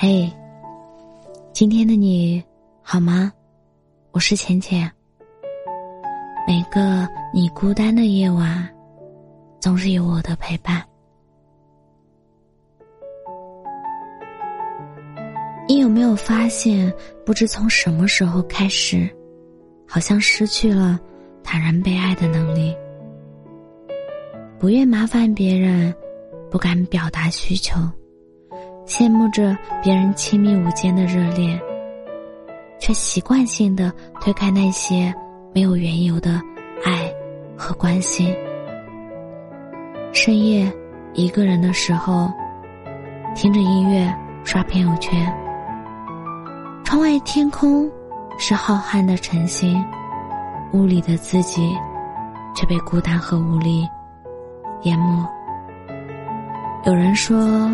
嘿，今天的你好吗？我是浅浅。每个你孤单的夜晚，总是有我的陪伴。你有没有发现，不知从什么时候开始，好像失去了坦然被爱的能力，不愿麻烦别人，不敢表达需求。羡慕着别人亲密无间的热恋，却习惯性的推开那些没有缘由的爱和关心。深夜一个人的时候，听着音乐刷朋友圈，窗外天空是浩瀚的晨星，屋里的自己却被孤单和无力淹没。有人说。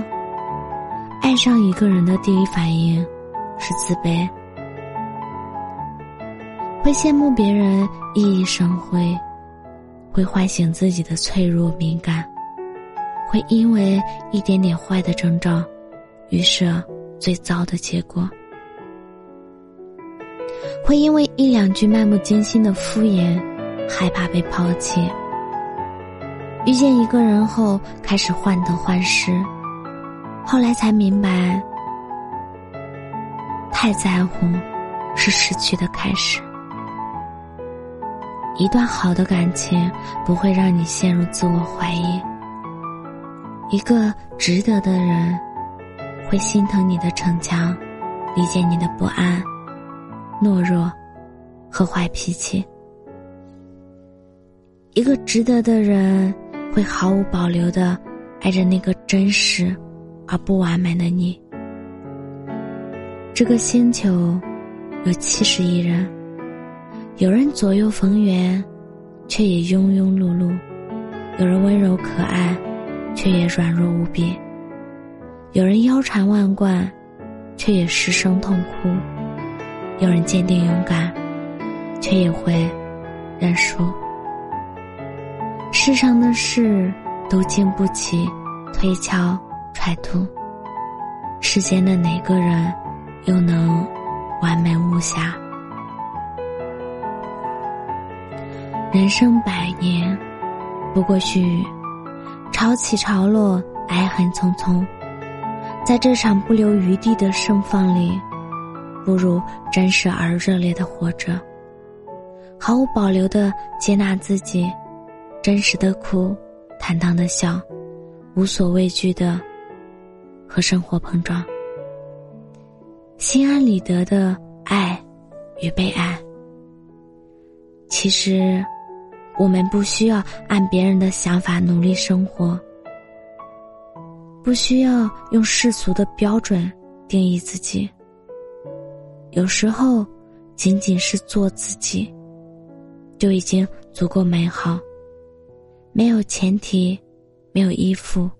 爱上一个人的第一反应是自卑，会羡慕别人熠熠生辉，会唤醒自己的脆弱敏感，会因为一点点坏的征兆，预设最糟的结果，会因为一两句漫不经心的敷衍，害怕被抛弃。遇见一个人后，开始患得患失。后来才明白，太在乎是失去的开始。一段好的感情不会让你陷入自我怀疑。一个值得的人会心疼你的逞强，理解你的不安、懦弱和坏脾气。一个值得的人会毫无保留的爱着那个真实。而不完美的你，这个星球有七十亿人，有人左右逢源，却也庸庸碌碌；有人温柔可爱，却也软弱无比；有人腰缠万贯，却也失声痛哭；有人坚定勇敢，却也会认输。世上的事都经不起推敲。揣度，世间的哪个人又能完美无瑕？人生百年，不过须臾，潮起潮落，爱恨匆匆。在这场不留余地的盛放里，不如真实而热烈的活着，毫无保留的接纳自己，真实的哭，坦荡的笑，无所畏惧的。和生活碰撞，心安理得的爱与被爱。其实，我们不需要按别人的想法努力生活，不需要用世俗的标准定义自己。有时候，仅仅是做自己，就已经足够美好。没有前提，没有依附。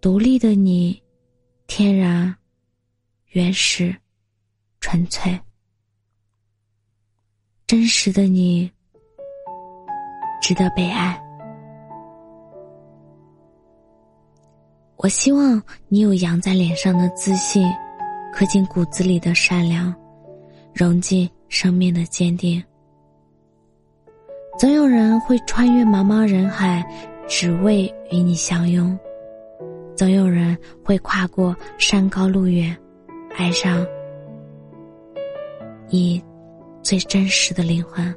独立的你，天然、原始、纯粹、真实的你，值得被爱。我希望你有扬在脸上的自信，刻进骨子里的善良，融进生命的坚定。总有人会穿越茫茫人海，只为与你相拥。总有人会跨过山高路远，爱上你最真实的灵魂。